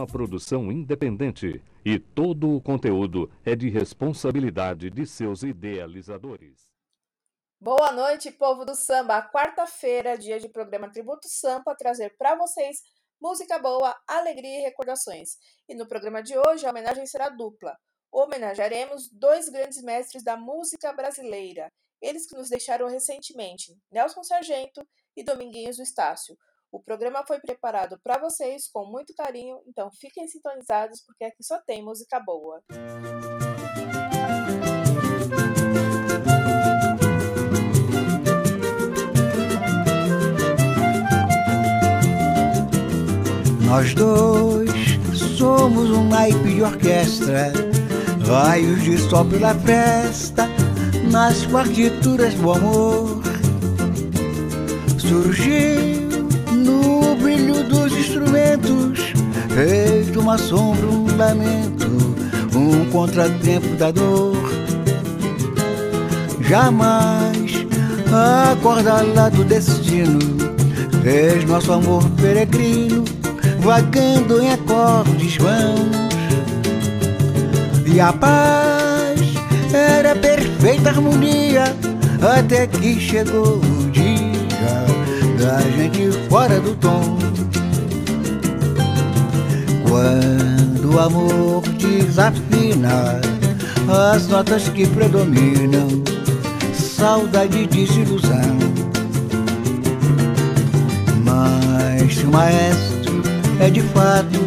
uma produção independente e todo o conteúdo é de responsabilidade de seus idealizadores. Boa noite, povo do samba. Quarta-feira, dia de programa Tributo Sampa, trazer para vocês música boa, alegria e recordações. E no programa de hoje a homenagem será dupla. Homenagearemos dois grandes mestres da música brasileira, eles que nos deixaram recentemente, Nelson Sargento e Dominguinhos do Estácio. O programa foi preparado para vocês com muito carinho, então fiquem sintonizados porque aqui só tem música boa. Nós dois somos um naipe de orquestra, raios de sol pela festa, nas partituras do amor. Surgiu instrumentos, feito uma sombra, um lamento, um contratempo da dor. Jamais a corda lá do destino fez nosso amor peregrino, vagando em acordes vãos. E a paz era perfeita harmonia, até que chegou o dia da gente fora do tom. Quando o amor desafina as notas que predominam, saudade e desilusão. Mas o maestro é de fato,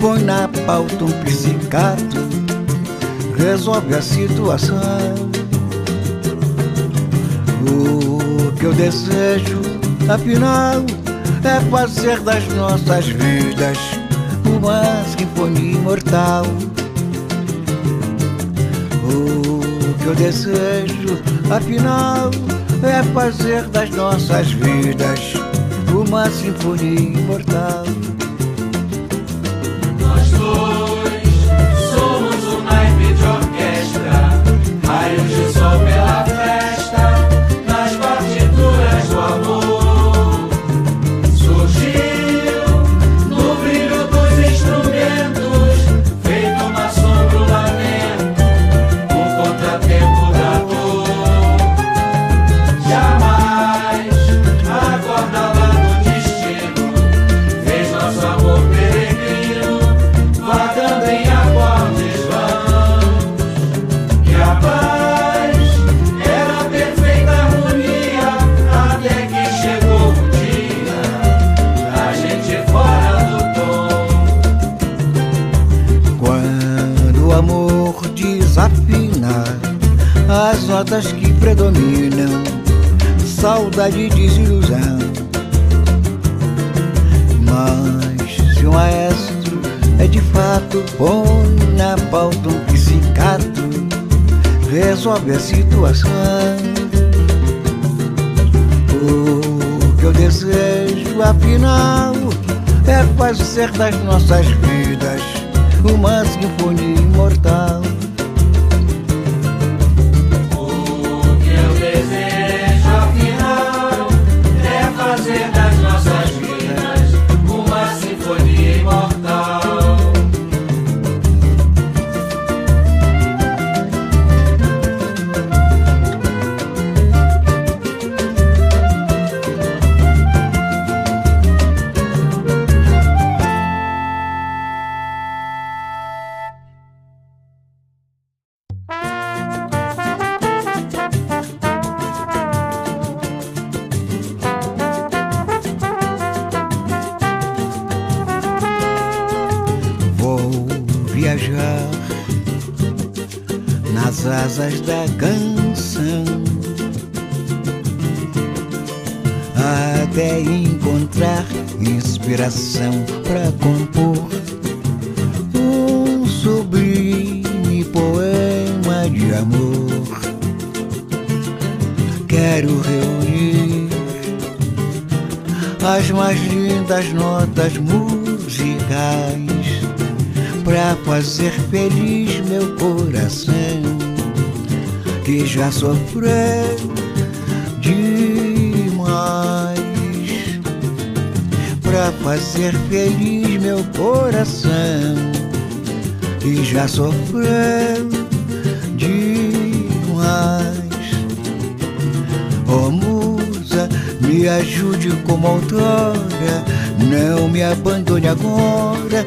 põe na pauta um psicato, resolve a situação. O que eu desejo Afinal, é fazer das nossas vidas uma sinfonia imortal. O que eu desejo, afinal, é fazer das nossas vidas uma sinfonia imortal. Nós dois somos um naipe de orquestra, raios de sol pela festa, saudade e desilusão. Mas se o maestro é de fato, põe na pauta um psicato, resolve a situação. O que eu desejo, afinal, é fazer das nossas vidas uma sinfonia imortal. Já sofreu demais pra fazer feliz meu coração que já sofreu demais. Oh musa, me ajude como outrora, não me abandone agora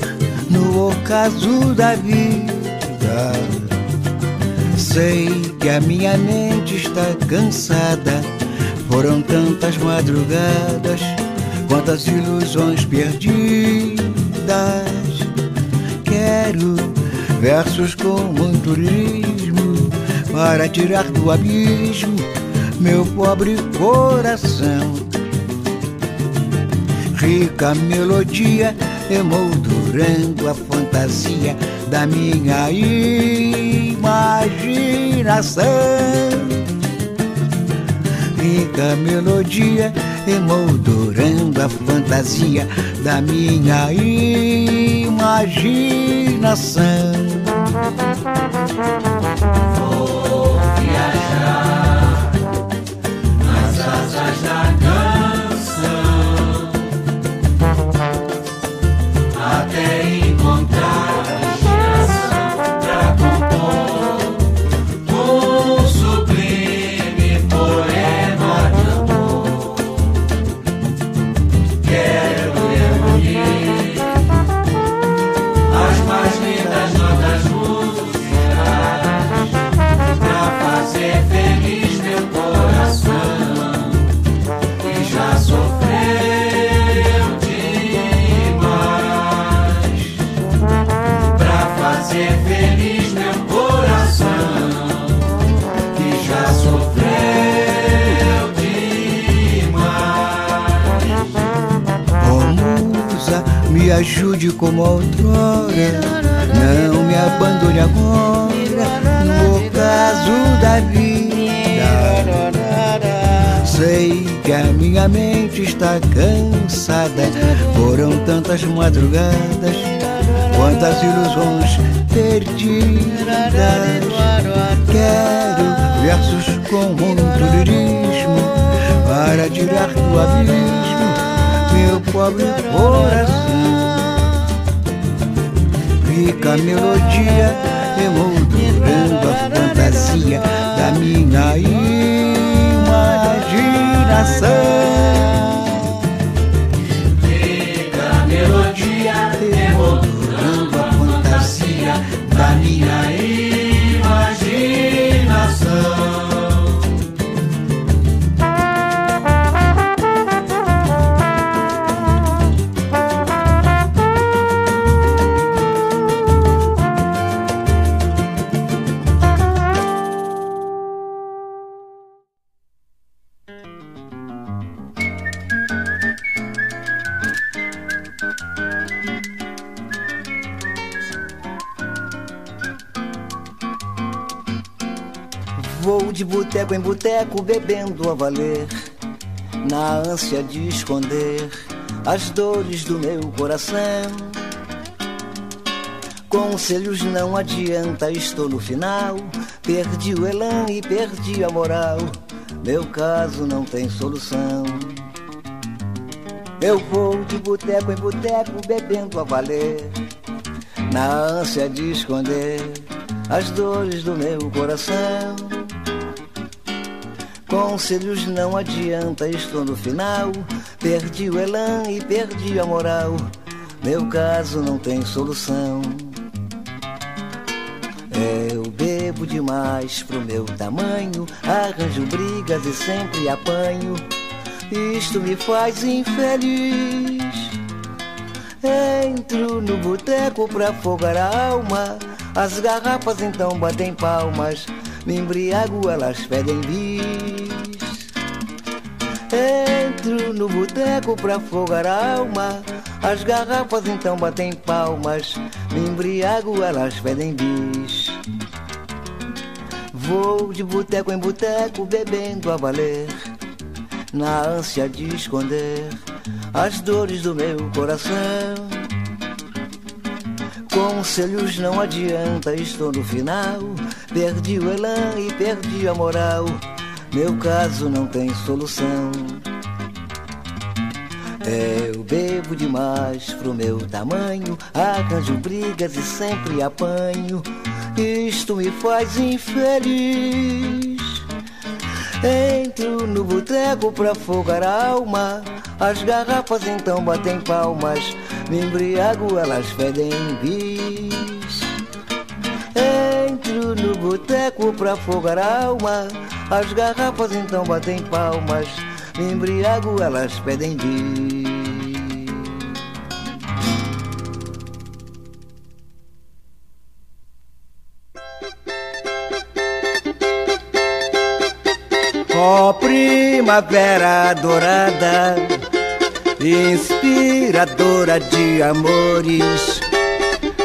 no ocaso da vida. Sei que a minha mente está cansada, foram tantas madrugadas, quantas ilusões perdidas. Quero versos com muito ritmo para tirar do abismo meu pobre coração. Rica melodia emoldurando a fantasia da minha imaginação. Rica melodia emoldurando a fantasia da minha imaginação. Vou de boteco em boteco bebendo a valer, na ânsia de esconder as dores do meu coração. Conselhos não adianta, estou no final. Perdi o elan e perdi a moral. Meu caso não tem solução. Eu vou de boteco em boteco bebendo a valer, na ânsia de esconder as dores do meu coração. Conselhos não adianta, estou no final. Perdi o elan e perdi a moral. Meu caso não tem solução. Eu bebo demais pro meu tamanho, arranjo brigas e sempre apanho. Isto me faz infeliz. Entro no boteco pra afogar a alma. As garrafas então batem palmas. Me embriago, elas pedem bis. Entro no boteco pra afogar a alma. As garrafas então batem palmas. Me embriago, elas pedem bis. Vou de boteco em boteco bebendo a valer. Na ânsia de esconder as dores do meu coração. Conselhos não adianta, estou no final. Perdi o elan e perdi a moral. Meu caso não tem solução. Eu bebo demais pro meu tamanho, arranjo brigas e sempre apanho. Isto me faz infeliz. Entro no boteco pra afogar a alma. As garrafas então batem palmas. Me embriago, elas fedem bis. Entro no boteco pra afogar a alma. As garrafas então batem palmas. Me embriago, elas pedem bis. Ó primavera dourada, inspiradora de amores.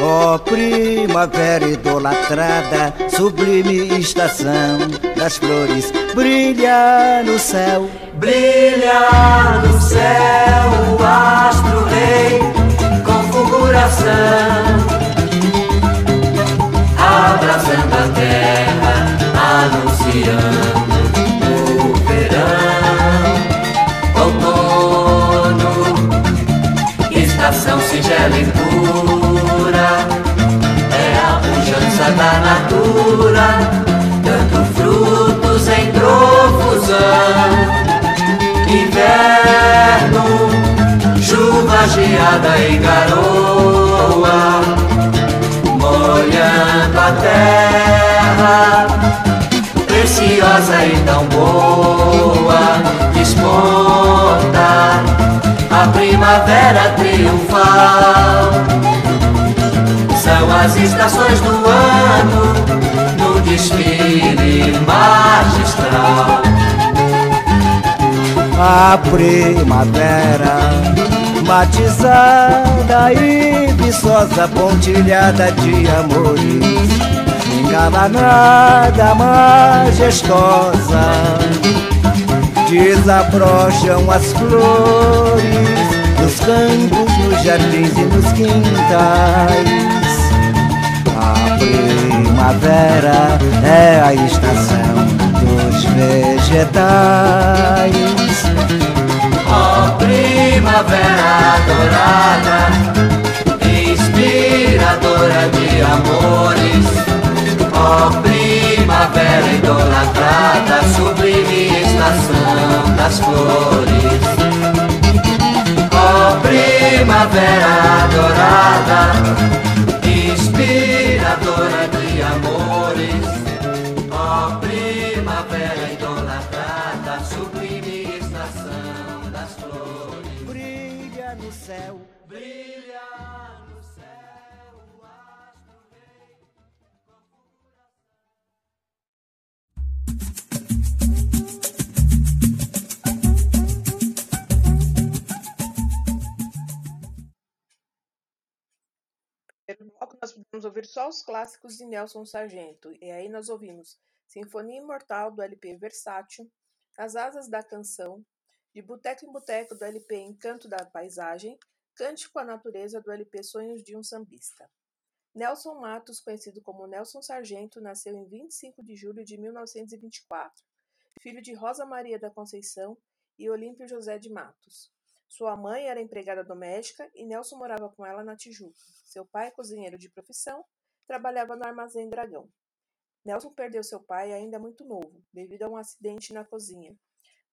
Ó primavera idolatrada, sublime estação das flores, brilha no céu. Brilha no céu o astro rei com fulguração, abraçando a terra, anunciando singela e pura, é a pujança da natura, dando frutos em profusão. Inverno, chuva geada e garoa, molhando a terra, preciosa e tão boa, desponta a primavera triunfal. São as estações do ano no desfile magistral a primavera Batizada e viçosa pontilhada de amores Engalanada, majestosa Desabrocham as flores campos, nos jardins e nos quintais A primavera é a estação dos vegetais Ó primavera dourada, inspiradora de amores. Ó primavera idolatrada, sublime estação das flores. Primavera dourada, podemos ouvir só os clássicos de Nelson Sargento. E aí nós ouvimos Sinfonia Imortal do LP Versátil, As Asas da Canção, De Boteco em Boteco do LP Encanto da Paisagem, Cante com a Natureza do LP Sonhos de um Sambista. Nelson Matos, conhecido como Nelson Sargento, nasceu em 25 de julho de 1924, filho de Rosa Maria da Conceição e Olímpio José de Matos. Sua mãe era empregada doméstica e Nelson morava com ela na Tijuca. Seu pai, cozinheiro de profissão, trabalhava no armazém Dragão. Nelson perdeu seu pai ainda muito novo, devido a um acidente na cozinha.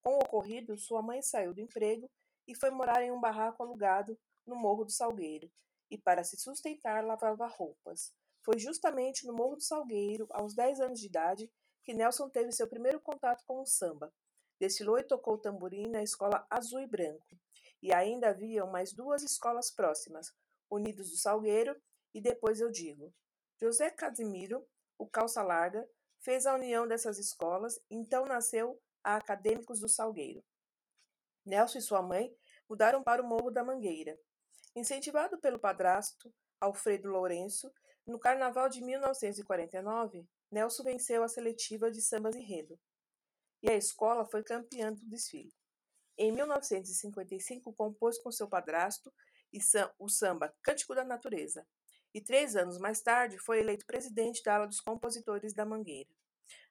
Com o ocorrido, sua mãe saiu do emprego e foi morar em um barraco alugado no Morro do Salgueiro, e para se sustentar lavava roupas. Foi justamente no Morro do Salgueiro, aos 10 anos de idade, que Nelson teve seu primeiro contato com o samba. Desfilou e tocou tamborim na escola Azul e Branco. E ainda haviam mais duas escolas próximas, Unidos do Salgueiro e depois eu digo. José Casimiro, o calça larga, fez a união dessas escolas, então nasceu a Acadêmicos do Salgueiro. Nelson e sua mãe mudaram para o Morro da Mangueira. Incentivado pelo padrasto, Alfredo Lourenço, no carnaval de 1949, Nelson venceu a seletiva de sambas enredo. E a escola foi campeã do desfile. Em 1955, compôs com seu padrasto o samba Cântico da Natureza, e três anos mais tarde foi eleito presidente da ala dos compositores da Mangueira.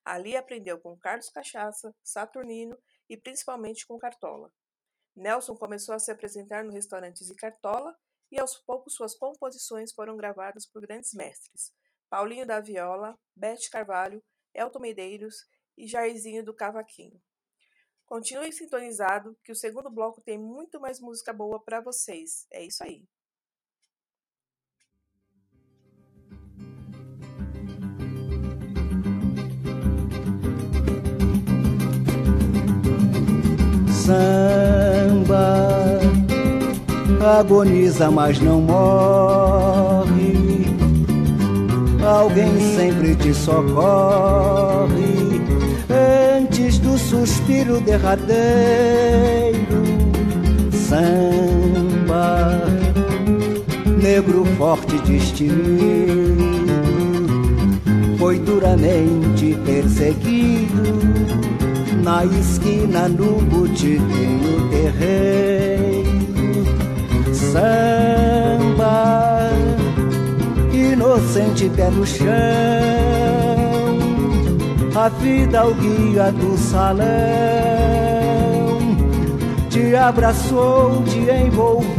Ali aprendeu com Carlos Cachaça, Saturnino e principalmente com Cartola. Nelson começou a se apresentar no restaurante Zicartola e aos poucos suas composições foram gravadas por grandes mestres: Paulinho da Viola, Bete Carvalho, Elton Medeiros e Jairzinho do Cavaquinho. Continue sintonizado que o segundo bloco tem muito mais música boa para vocês. É isso aí. Samba agoniza, mas não morre. Alguém sempre te socorre suspiro derradeiro. Samba, negro forte destemido, foi duramente perseguido na esquina no botiquinho terreiro. Samba, inocente pé no chão a vida o guia do salão te abraçou, te envolveu,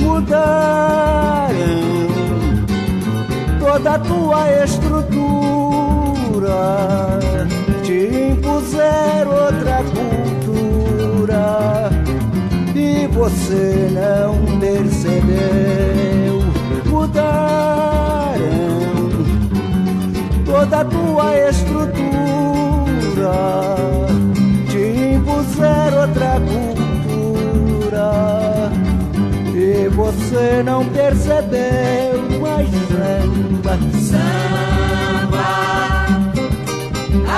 mudaram toda a tua estrutura, te impuseram outra cultura. E você não percebeu, toda a tua estrutura. Te impuser outra cultura e você não percebeu mais samba. Samba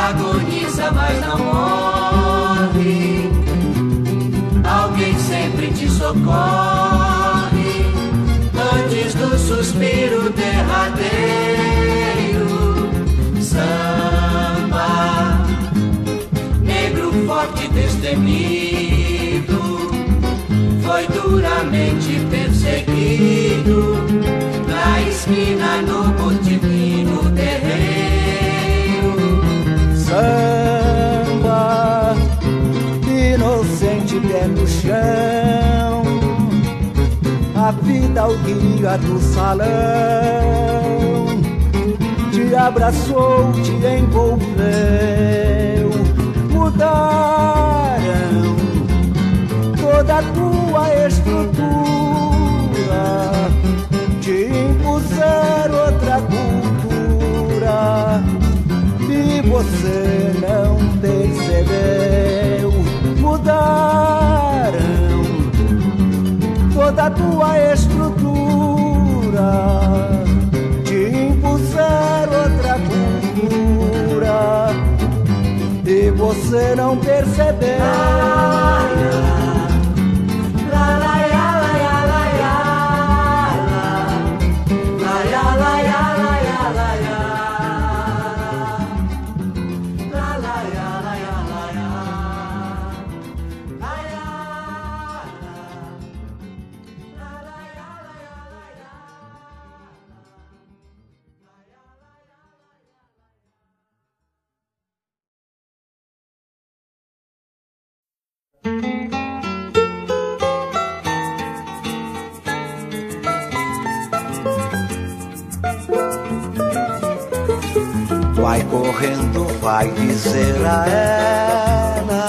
agoniza, mas não morre. Alguém sempre te socorre antes do suspiro derradeiro samba, negro forte destemido, foi duramente perseguido na esquina no botiquim no terreiro. Samba, inocente pé no chão, a vida ao guia do salão te abraçou, te envolveu, mudaram toda a tua estrutura, te impuseram outra cultura e você não percebeu, mudaram toda a tua estrutura e você não percebeu. Vai correndo, vai dizer a ela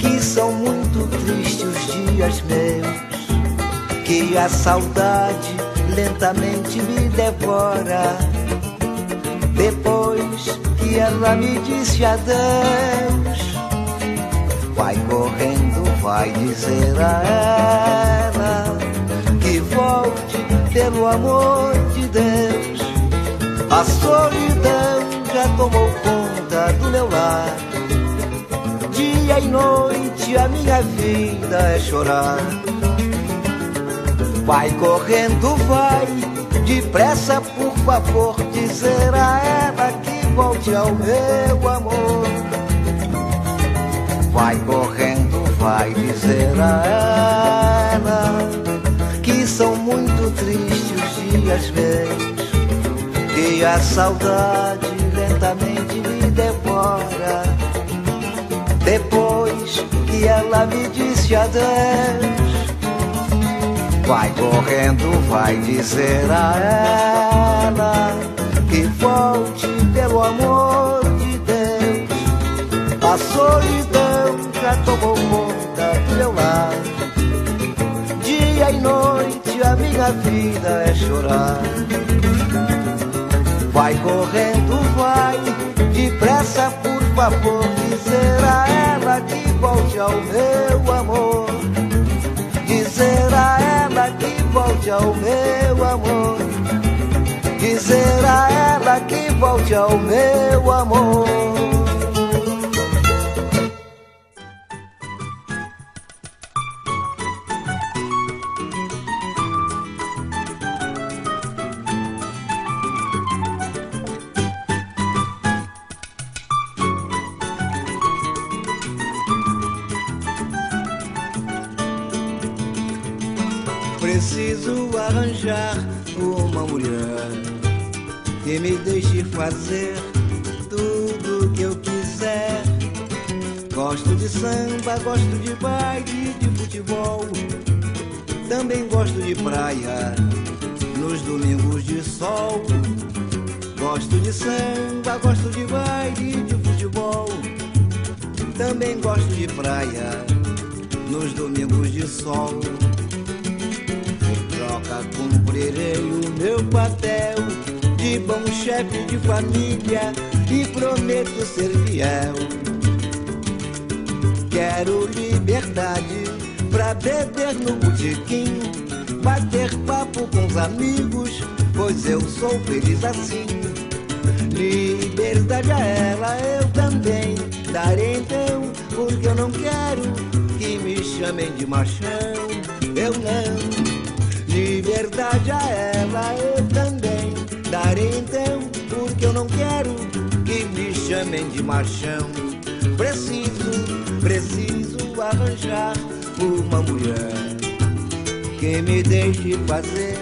que são muito tristes os dias meus, que a saudade lentamente me devora. Depois que ela me disse adeus, vai correndo, vai dizer a ela que volte pelo amor de Deus. A solidão tomou conta do meu lar. Dia e noite a minha vida é chorar. Vai correndo, vai, depressa, por favor, dizer a ela que volte ao meu amor. Vai correndo, vai dizer a ela que são muito tristes os dias meus e a saudade lentamente me devora. Depois que ela me disse adeus. Vai correndo, vai dizer a ela que volte pelo amor de Deus. A solidão já tomou conta do meu lar. Dia e noite a minha vida é chorar. Vai correndo, vai, depressa, por favor, dizer a ela que volte ao meu amor. Dizer a ela que volte ao meu amor. Dizer a ela que volte ao meu amor. Gosto de baile, de futebol. Também gosto de praia nos domingos de sol. Gosto de samba, gosto de baile, de futebol. Também gosto de praia nos domingos de sol troca cumprirei o meu papel de bom chefe de família e prometo ser fiel. Quero liberdade pra beber no botequim, bater papo com os amigos, pois eu sou feliz assim. Liberdade a ela eu também darei então, porque eu não quero que me chamem de machão. Eu não. Liberdade a ela eu também darei então, porque eu não quero que me chamem de machão. Preciso, preciso arranjar uma mulher que me deixe fazer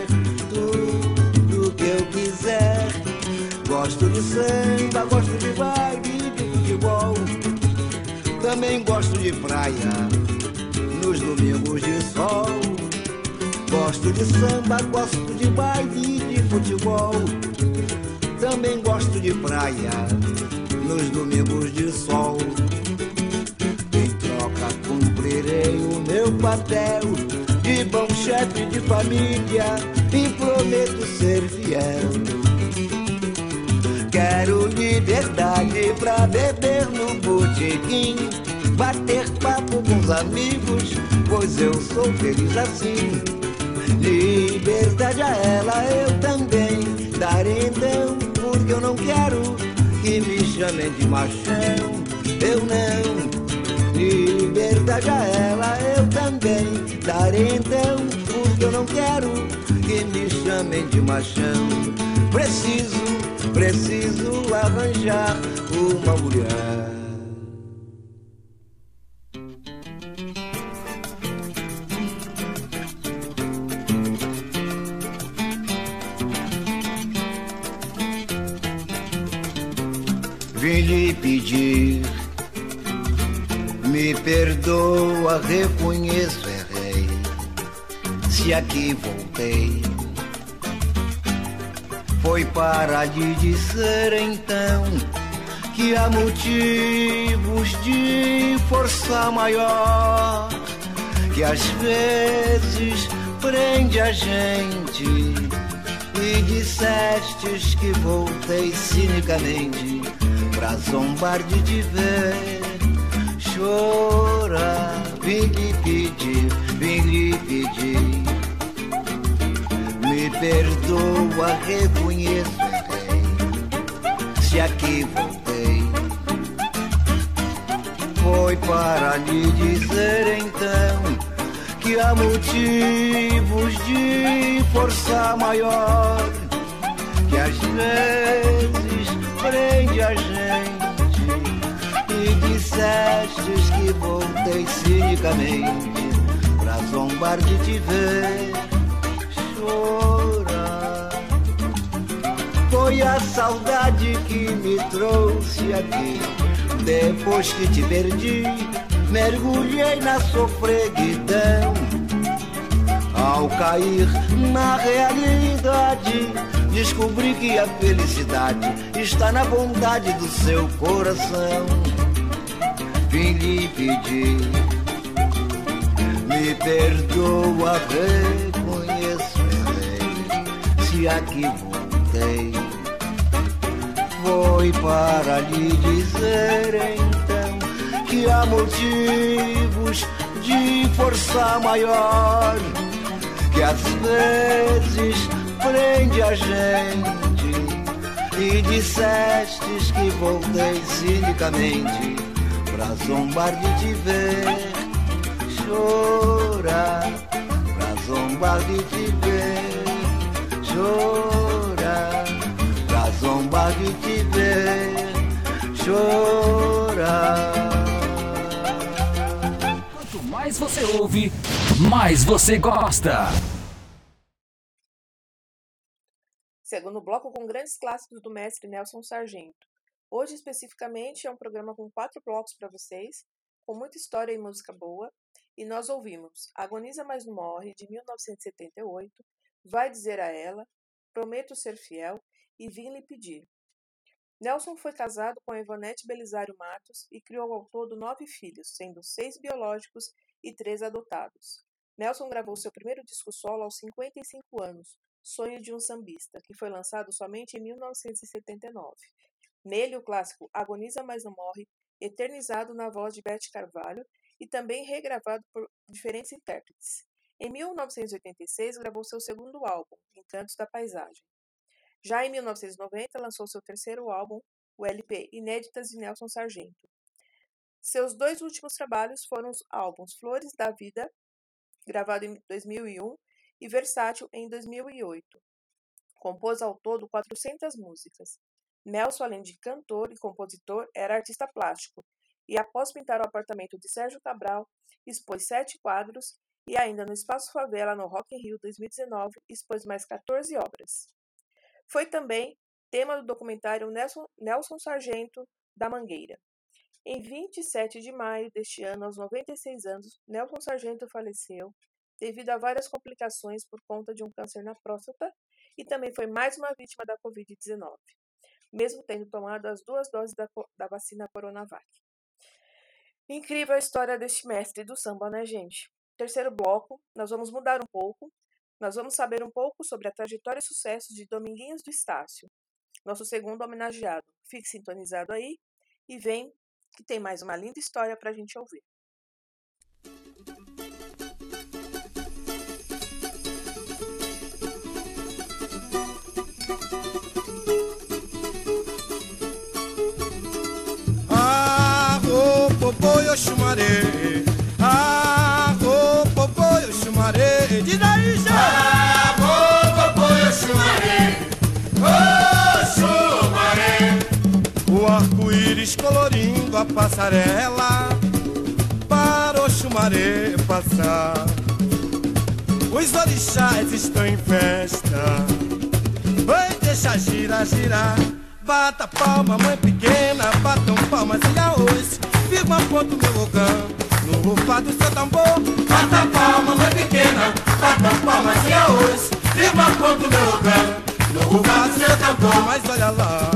tudo que eu quiser. Gosto de samba, gosto de baile, de futebol. Também gosto de praia nos domingos de sol. Gosto de samba, gosto de baile de futebol. Também gosto de praia nos domingos de sol. Meu papel de bom chefe de família e prometo ser fiel. Quero liberdade pra beber no botequim, bater papo com os amigos, pois eu sou feliz assim. Liberdade a ela eu também darei então, porque eu não quero que me chamem de machão. Eu não. Liberdade a ela eu também darei então, porque eu não quero que me chamem de machão. Preciso, preciso arranjar uma mulher. Reconheço, errei. Se aqui voltei, foi para lhe dizer então que há motivos de força maior que às vezes prende a gente. E dissestes que voltei cinicamente pra zombar de te ver chorar. Vim lhe pedir, vim lhe pedir. Me perdoa, reconheço, errei. Se aqui voltei, foi para lhe dizer então que há motivos de força maior que às vezes prende a gente dissestes que voltei cinicamente pra zombar de te ver chorar. Foi a saudade que me trouxe aqui depois que te perdi mergulhei na sofreguidão. Ao cair na realidade, descobri que a felicidade está na bondade do seu coração. Vim lhe pedir, me perdoa, reconheço, se aqui voltei. Foi para lhe dizer então que há motivos de força maior que às vezes prende a gente. E dissestes que voltei cinicamente zombar de te ver chorar, pra zombar de te ver chorar, pra zombar de te ver chorar. Quanto mais você ouve, mais você gosta. Segundo bloco com grandes clássicos do mestre Nelson Sargento. Hoje, especificamente, é um programa com quatro blocos para vocês, com muita história e música boa. E nós ouvimos Agoniza Mas Não Morre, de 1978, Vai Dizer a Ela, Prometo Ser Fiel e Vim Lhe Pedir. Nelson foi casado com Ivonete Belisário Matos e criou ao todo nove filhos, sendo seis biológicos e três adotados. Nelson gravou seu primeiro disco solo aos 55 anos, Sonho de um Sambista, que foi lançado somente em 1979. Nele, o clássico Agoniza Mas Não Morre, eternizado na voz de Beth Carvalho e também regravado por diferentes intérpretes. Em 1986, gravou seu segundo álbum, Encantos da Paisagem. Já em 1990, lançou seu terceiro álbum, o LP Inéditas de Nelson Sargento. Seus dois últimos trabalhos foram os álbuns Flores da Vida, gravado em 2001, e Versátil em 2008. Compôs ao todo 400 músicas. Nelson, além de cantor e compositor, era artista plástico e, após pintar o apartamento de Sérgio Cabral, expôs sete quadros e, ainda no Espaço Favela, no Rock in Rio 2019, expôs mais 14 obras. Foi também tema do documentário Nelson, Nelson Sargento da Mangueira. Em 27 de maio deste ano, aos 96 anos, Nelson Sargento faleceu devido a várias complicações por conta de um câncer na próstata e também foi mais uma vítima da Covid-19, mesmo tendo tomado as duas doses da, da vacina Coronavac. Incrível a história deste mestre do samba, né, gente? Terceiro bloco, nós vamos mudar um pouco. Nós vamos saber um pouco sobre a trajetória e sucesso de Dominguinhos do Estácio, nosso segundo homenageado. Fique sintonizado aí e vem que tem mais uma linda história para a gente ouvir. Eu chumarei. Ah, oh, popô, eu chumarei. Diz aí, gente. Ah, oh, popô, eu chumarei. Oh, chumarei. O arco-íris colorindo a passarela para o chumaré passar. Os orixás estão em festa. Oi, deixa girar, girar. Bata palma, mãe pequena, batam palmas e arroz. Firma ponto meu rogão, no rufar do seu tambor. Bata palma, mãe pequena, bata palmas e arroz. Firma ponto meu rogão, no rufar do seu tambor. Mas olha lá,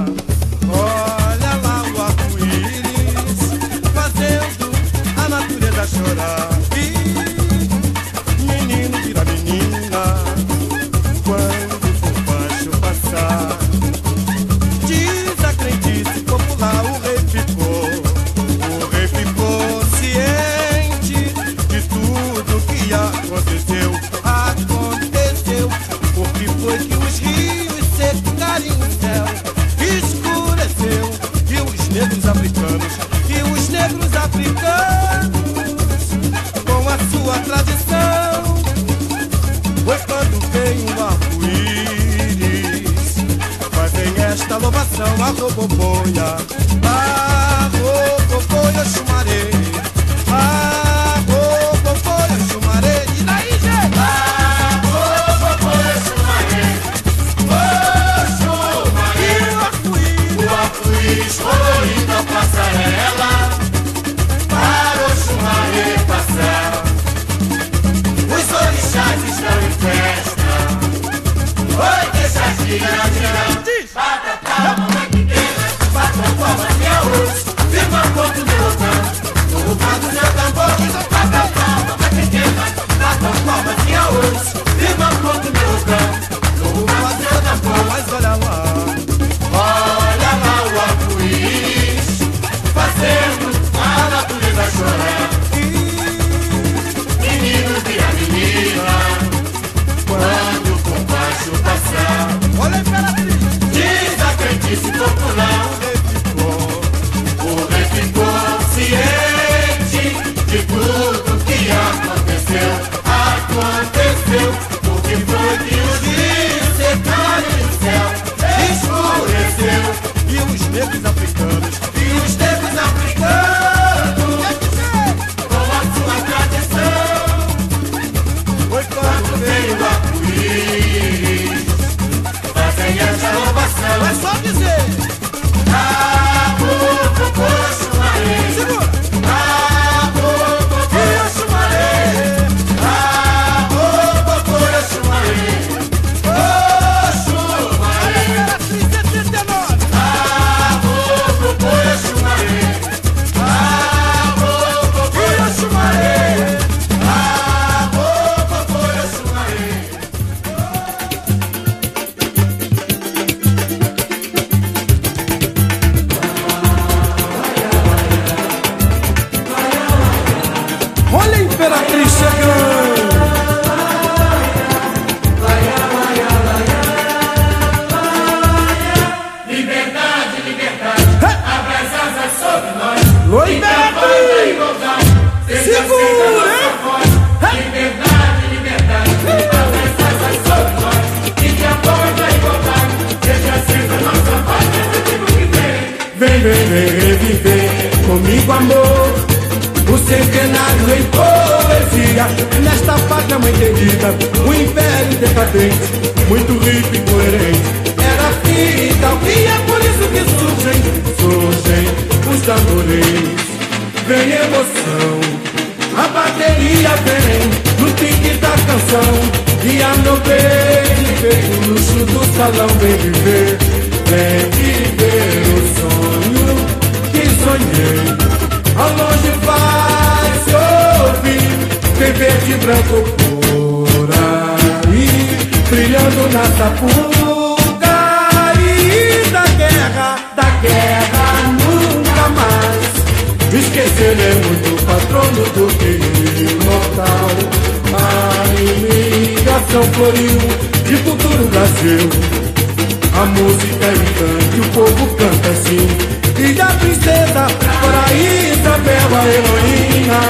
floriu de futuro Brasil. A música é e o povo canta assim. E a princesa, para Isabel, a heroína.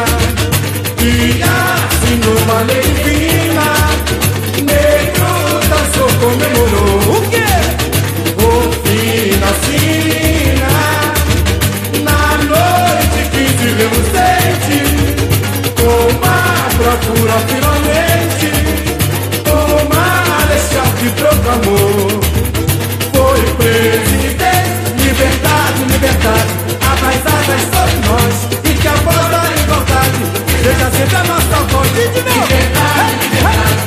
E assim numa lei divina, negro dançou, comemorou. O quê? O fim da sina. Na noite que tivemos sente, com uma procura proclamou. Foi presidente, liberdade, liberdade, abraçadas sobre nós, e que a voz da igualdade seja sempre a nossa voz. Liberdade, liberdade,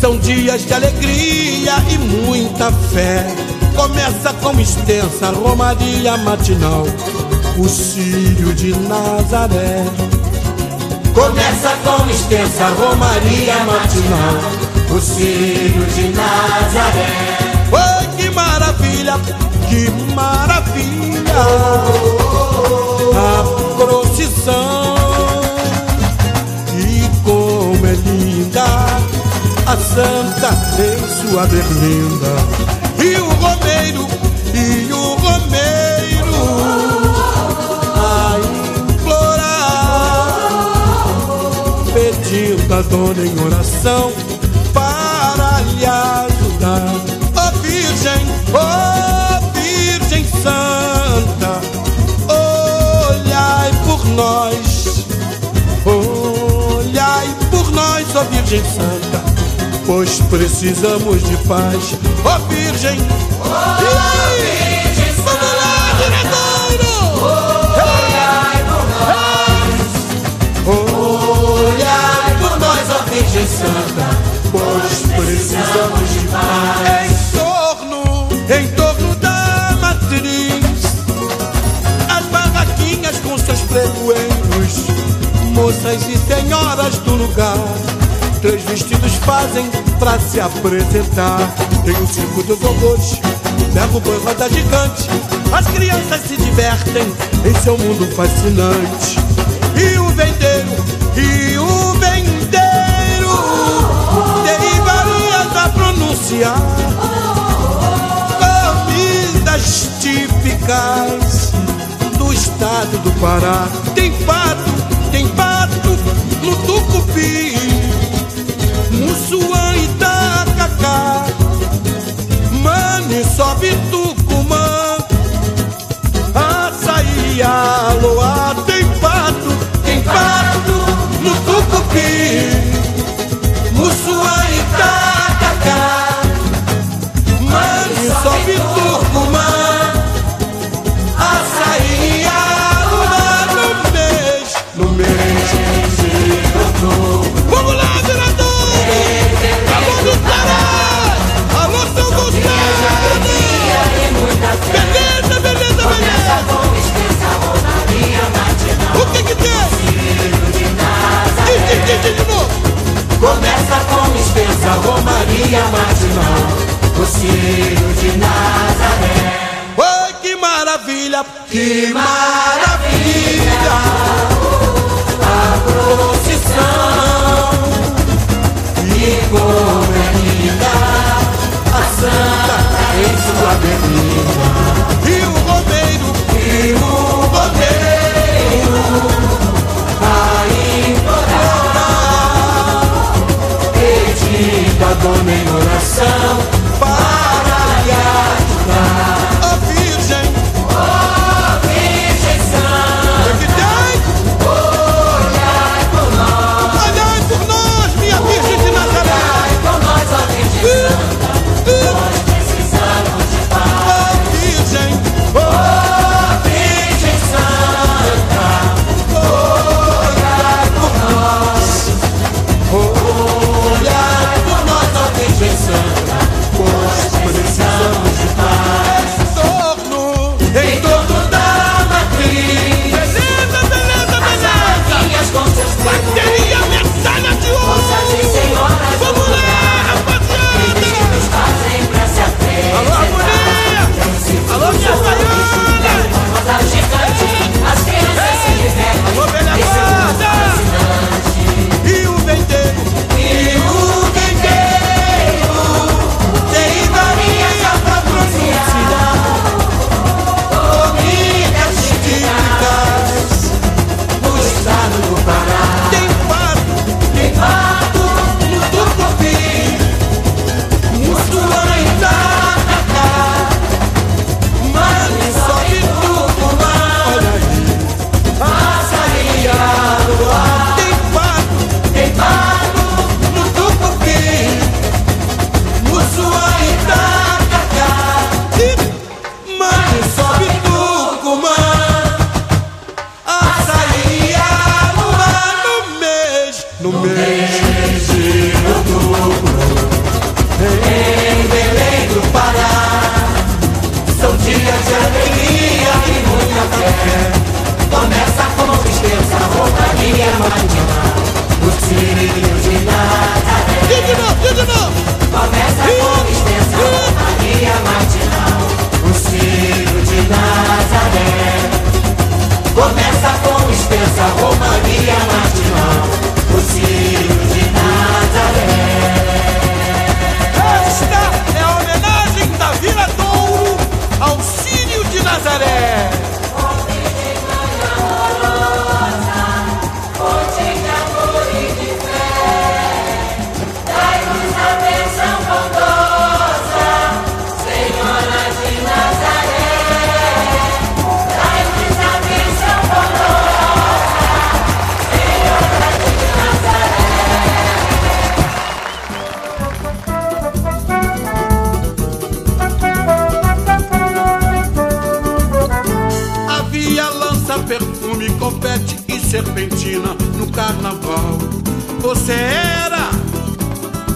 são dias de alegria e muita fé. Começa com extensa romaria matinal, o Círio de Nazaré. Começa com extensa romaria matinal, o Círio de Nazaré. Oi, que maravilha, que maravilha! A procissão santa em sua berlinda. E o romeiro, e o romeiro a implorar pedindo a dona em oração para lhe ajudar. Ó Virgem, ó Virgem Santa, olhai por nós, olhai por nós, ó Virgem Santa, pois precisamos de paz. Ó Virgem, ó Virgem Vamos lá, diretor! Olhai por nós, ó Virgem Santa, pois precisamos de paz. Em torno, em torno da matriz, as barraquinhas com seus pregoeiros, moças e senhoras do lugar, Três vestidos fazem pra se apresentar. Tenho cinco do gogôs, levo boi roda gigante. As crianças se divertem em é seu mundo fascinante. E o vendeiro, e o vendeiro, derivaria varias a pronunciar. Comidas típicas do estado do Pará. Tem pato, tem pato no tucupi. cá. Mane, sobe tudo. Ciro de Nazaré. Oh, que maravilha! Que maravilha! A procissão e como é linda a santa em sua avenida. E o rodeiro, e o rodeiro, a implorar, pedida dona em oração. Você era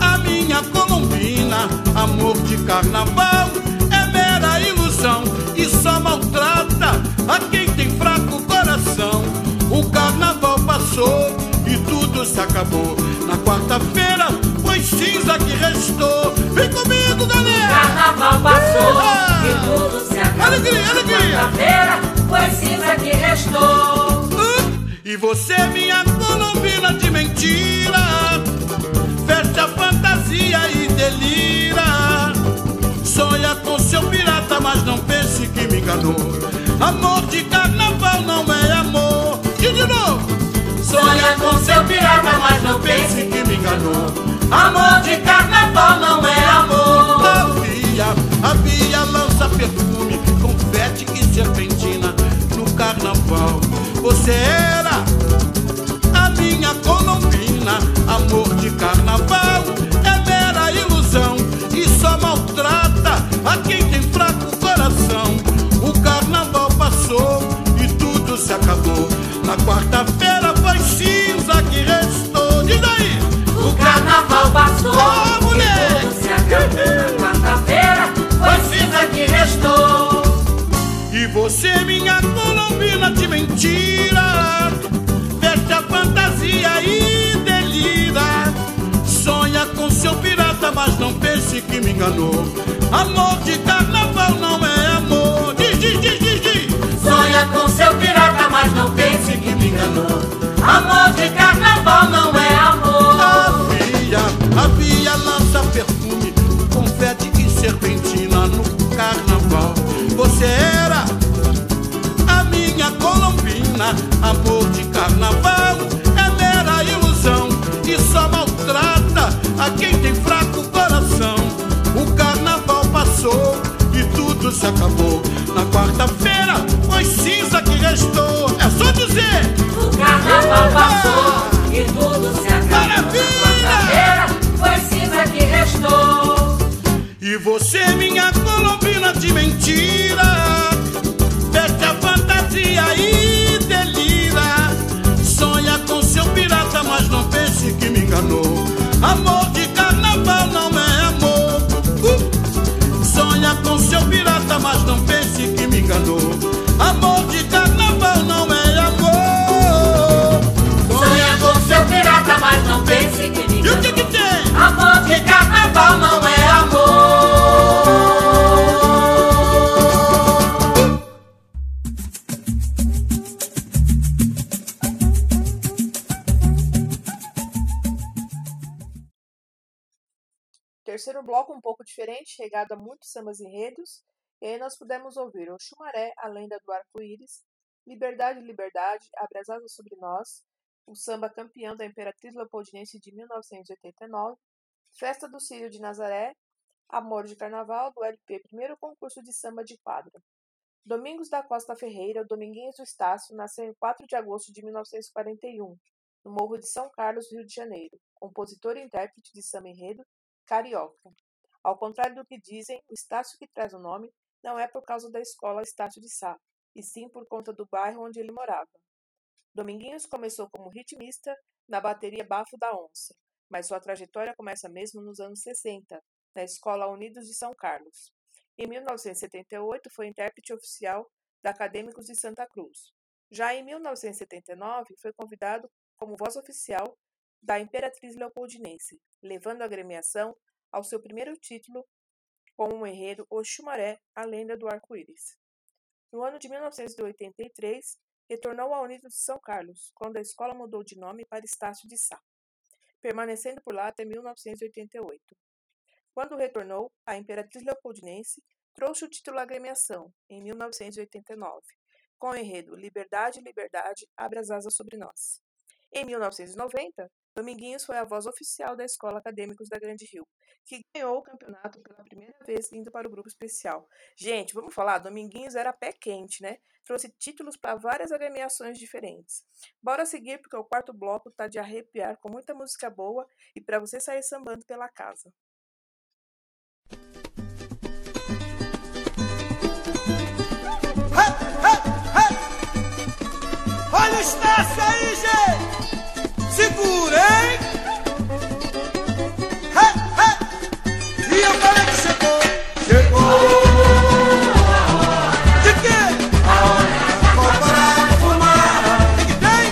a minha colombina, amor de carnaval é mera ilusão e só maltrata a quem tem fraco coração. O carnaval passou e tudo se acabou. Na quarta-feira foi cinza que restou. Vem comigo, galera! Carnaval passou e tudo se acabou. Alegria, alegria! Quarta-feira foi cinza que restou. E você, minha colombina de mentira, veste a fantasia e delira. Sonha com seu pirata, mas não pense que me enganou. Amor de carnaval não é amor. E de novo. Sonha com seu pirata, mas não pense que me enganou. Amor de carnaval não é amor. Havia, havia lança perfume, confete e serpentina no carnaval. Você é acabou. Na quarta-feira foi cinza que restou. Diz aí! O carnaval passou Ô, mulher! tudo se acabou. Na quarta-feira foi cinza que restou. E você, minha colombina de mentira, veste a fantasia e delira. Sonha com seu pirata, mas não pense que me enganou. Amor de carnaval não é amor. Diz, diz, diz, diz, diz. Sonha com seu pirata, mas não pense que me enganou. Amor de carnaval não é amor. Havia, havia lança perfume, confete e serpentina no carnaval. Você era a minha colombina, amor de carnaval é mera ilusão e só maltrata a quem tem fraco coração. O carnaval passou e tudo se acabou. Mentira, veste a fantasia e delira. Sonha com seu pirata, mas não pense que me enganou. Amor de carnaval não é amor. Uh! Sonha com seu pirata, mas não pense que me enganou. Amor de carnaval não é amor. Sonha com seu pirata, mas não pense que me E o que enganou. Amor de carnaval não pouco diferente, regado a muitos sambas e enredos. E aí nós pudemos ouvir o Chumaré, a lenda do arco-íris, Liberdade, Liberdade, Abre as asas sobre nós, o samba campeão da Imperatriz Leopoldinense de 1989, Festa do Círio de Nazaré, Amor de Carnaval, do LP Primeiro Concurso de Samba de Quadra. Domingos da Costa Ferreira, Dominguinhos do Estácio, nasceu em 4 de agosto de 1941, no Morro de São Carlos, Rio de Janeiro, compositor e intérprete de samba enredo, carioca. Ao contrário do que dizem, o Estácio que traz o nome não é por causa da escola Estácio de Sá, e sim por conta do bairro onde ele morava. Dominguinhos começou como ritmista na bateria Bafo da Onça, mas sua trajetória começa mesmo nos anos 60, na Escola Unidos de São Carlos. Em 1978, foi intérprete oficial da Acadêmicos de Santa Cruz. Já em 1979, foi convidado como voz oficial da Imperatriz Leopoldinense, levando a agremiação ao seu primeiro título com o enredo O Chumaré, a lenda do arco-íris. No ano de 1983, retornou à Unidos de São Carlos, quando a escola mudou de nome para Estácio de Sá, permanecendo por lá até 1988. Quando retornou, a Imperatriz Leopoldinense trouxe o título à agremiação, em 1989, com o enredo Liberdade, Liberdade, abre as asas sobre nós. Em 1990, Dominguinhos foi a voz oficial da Escola Acadêmicos da Grande Rio, que ganhou o campeonato pela primeira vez indo para o grupo especial. Gente, vamos falar, Dominguinhos era pé quente, né? Trouxe títulos para várias agremiações diferentes. Bora seguir porque o quarto bloco tá de arrepiar com muita música boa e para você sair sambando pela casa. Olha o Estácio aí, gente! Segura, hein? E eu falei que chegou! Chegou! De quê? Vou parar de fumar! O que tem?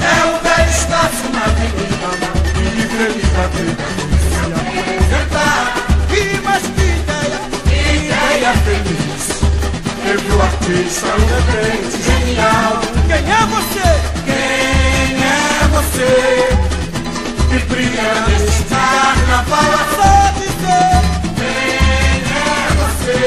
É o velho Estácio na avenida E feliz da vida feliz Teve o artista, o repente genial Quem é você? você que brilha nesse carnaval. Só dizer quem é você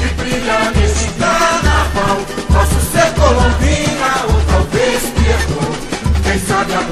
que brilha nesse carnaval. Posso ser colombina ou talvez piedon, quem sabe a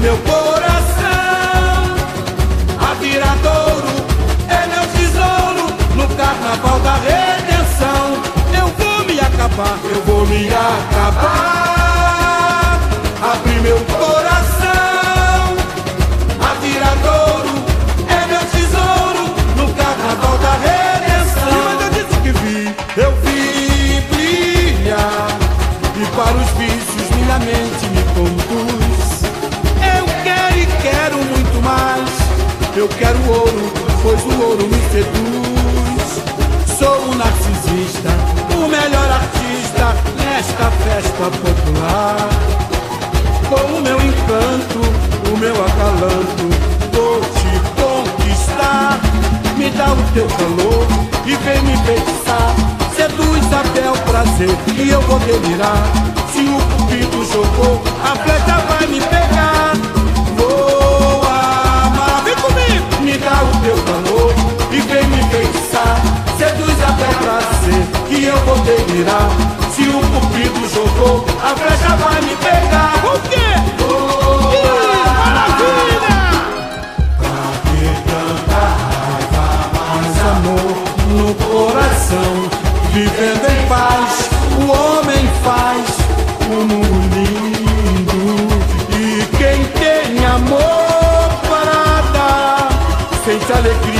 meu coração. A viradouro é meu tesouro no carnaval da redenção. Eu vou me acabar, eu vou me acabar, quero ouro, pois o ouro me seduz. Sou um narcisista, o melhor artista nesta festa popular. Com o meu encanto, o meu acalanto, vou te conquistar. Me dá o teu calor e vem me beijar. Seduz até o prazer e eu vou delirar. Se o cupido jogou, a flecha vai me pegar. E vem me beijar. Seduz até o prazer que eu vou delirar. Se o cupido jogou, a flecha vai me pegar. O quê? maravilha! Pra que tanta raiva, mais amor no coração? Vivendo em paz, o homem faz o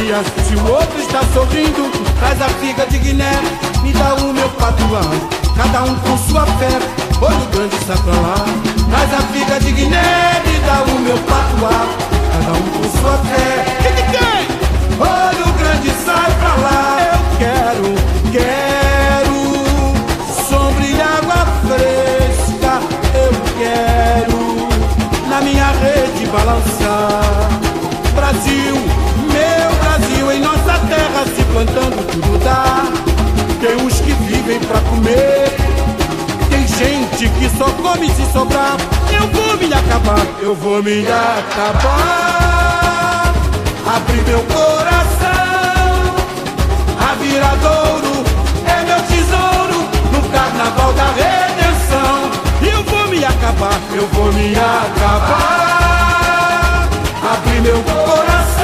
se o outro está sorrindo. Traz a figa de Guiné, me dá o meu patuá. Cada um com sua fé, olho grande sai pra lá. Traz a figa de Guiné, me dá o meu patuá. Cada um com sua fé. Que tem? Olho grande sai pra lá. Eu quero, quero sombra e água fresca. Eu quero na minha rede balançar. Brasil, plantando tudo dá. Tem uns que vivem pra comer, tem gente que só come se sobrar. Eu vou me acabar, eu vou me acabar. Abrir meu coração, a viradouro é meu tesouro no carnaval da redenção. Eu vou me acabar, eu vou me acabar. Abrir meu coração,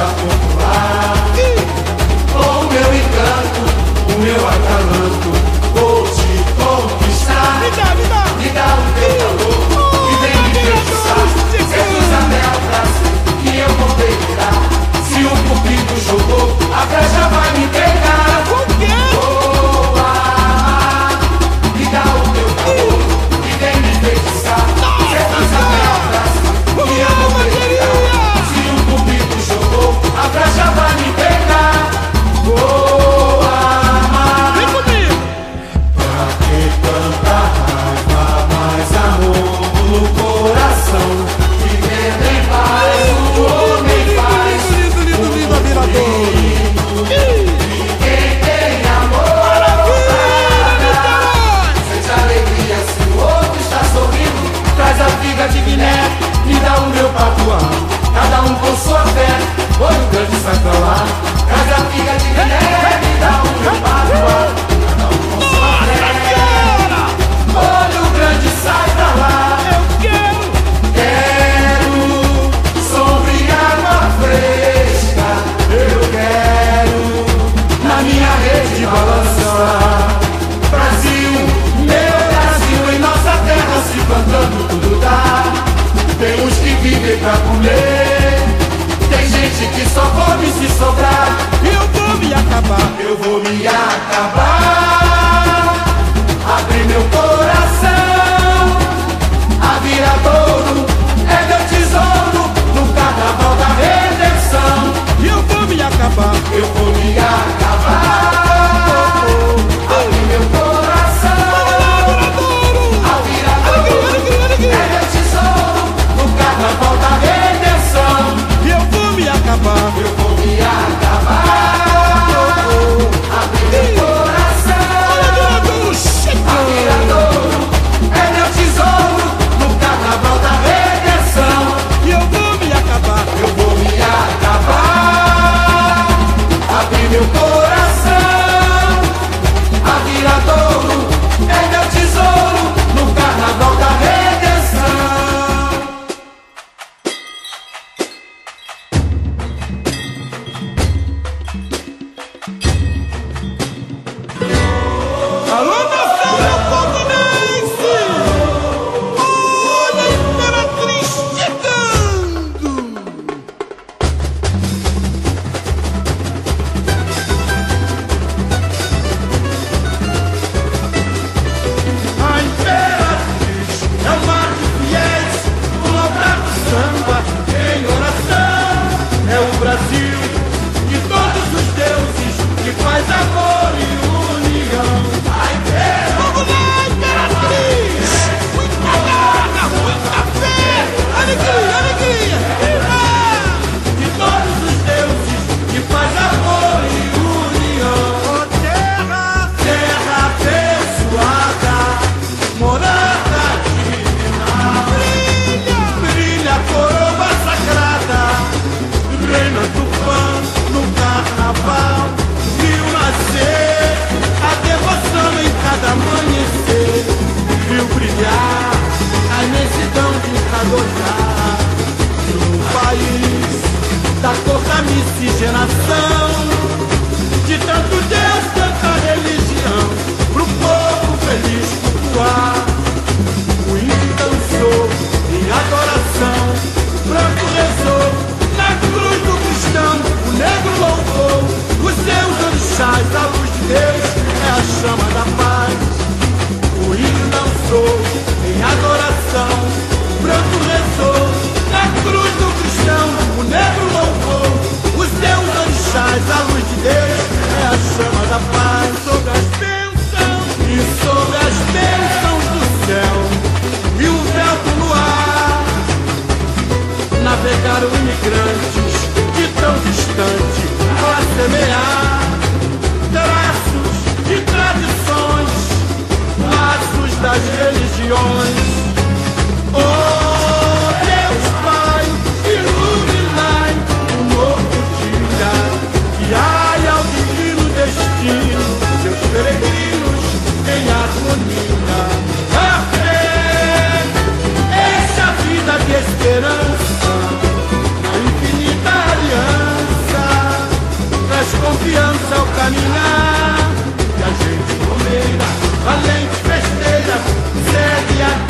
popular. oxigenação de tanto Deus, tanta religião, pro povo feliz cultuar. O índio dançou em adoração, o branco rezou na cruz do cristão, o negro louvou os seus orixás, a luz de Deus é a chama da paz. O índio dançou em adoração. Mas a luz de Deus é a chama da paz sobre as bênçãos e sobre as bênçãos do céu. E o vento no ar. navegaram imigrantes de tão distante para semear traços de tradições, laços das religiões. caminhar, que a gente comeira, de besteira, segue a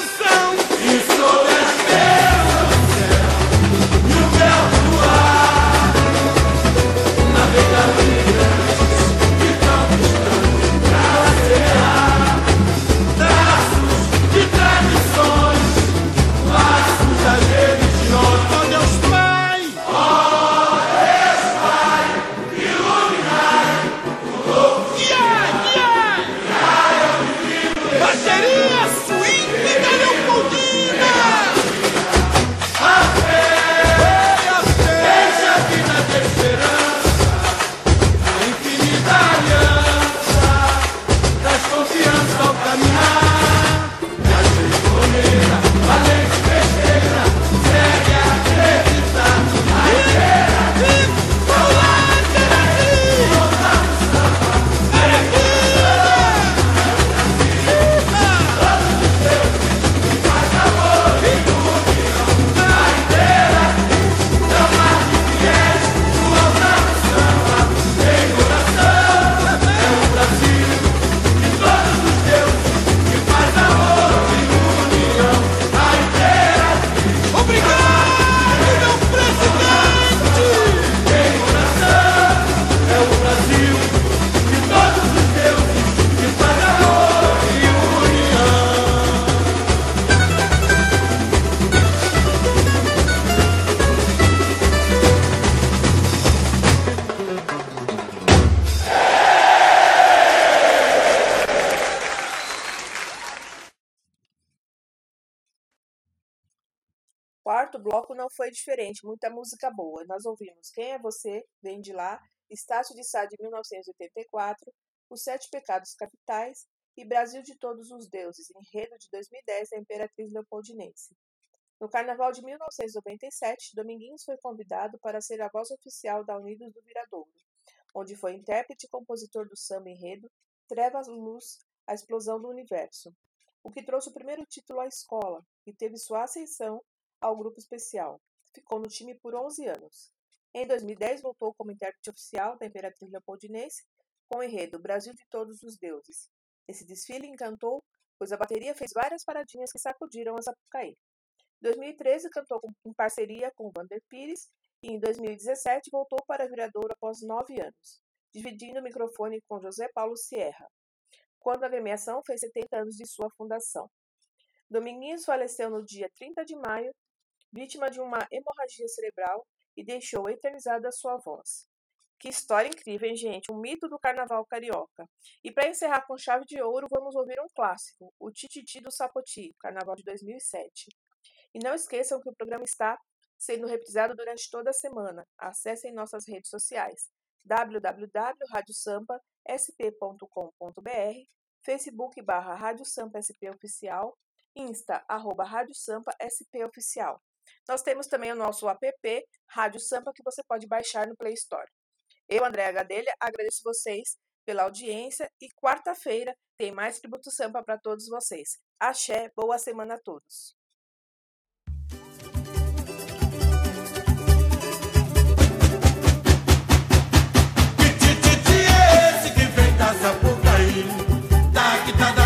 diferente, muita música boa. Nós ouvimos Quem é Você, Vem de Lá, Estácio de Sá de 1984, Os Sete Pecados Capitais e Brasil de Todos os Deuses, enredo de 2010 da Imperatriz Leopoldinense. No Carnaval de 1997, Dominguinhos foi convidado para ser a voz oficial da Unidos do Viradouro, onde foi intérprete e compositor do samba enredo Trevas Luz, a Explosão do Universo, o que trouxe o primeiro título à escola e teve sua ascensão ao grupo especial. Ficou no time por 11 anos. Em 2010, voltou como intérprete oficial da Imperatriz Leopoldinense com o enredo Brasil de Todos os Deuses. Esse desfile encantou, pois a bateria fez várias paradinhas que sacudiram a Sapucaí. Em 2013, cantou em parceria com Vander Pires e em 2017 voltou para Viradouro após nove anos, dividindo o microfone com José Paulo Sierra, quando a agremiação fez 70 anos de sua fundação. Dominguinhos faleceu no dia 30 de maio vítima de uma hemorragia cerebral e deixou eternizada sua voz. Que história incrível, hein, gente? Um mito do carnaval carioca. E para encerrar com chave de ouro, vamos ouvir um clássico, o Tititi do Sapoti, carnaval de 2007. E não esqueçam que o programa está sendo reprisado durante toda a semana. Acessem nossas redes sociais www.radiosampa.sp.com.br, Facebook barra Rádio Sampa SP Oficial, Insta, arroba Rádio Sampa SP Oficial. Nós temos também o nosso app, Rádio Sampa, que você pode baixar no Play Store. Eu, Andréa Gadelha, agradeço vocês pela audiência e quarta-feira tem mais Tributo Sampa para todos vocês. Axé, boa semana a todos. Que? Tá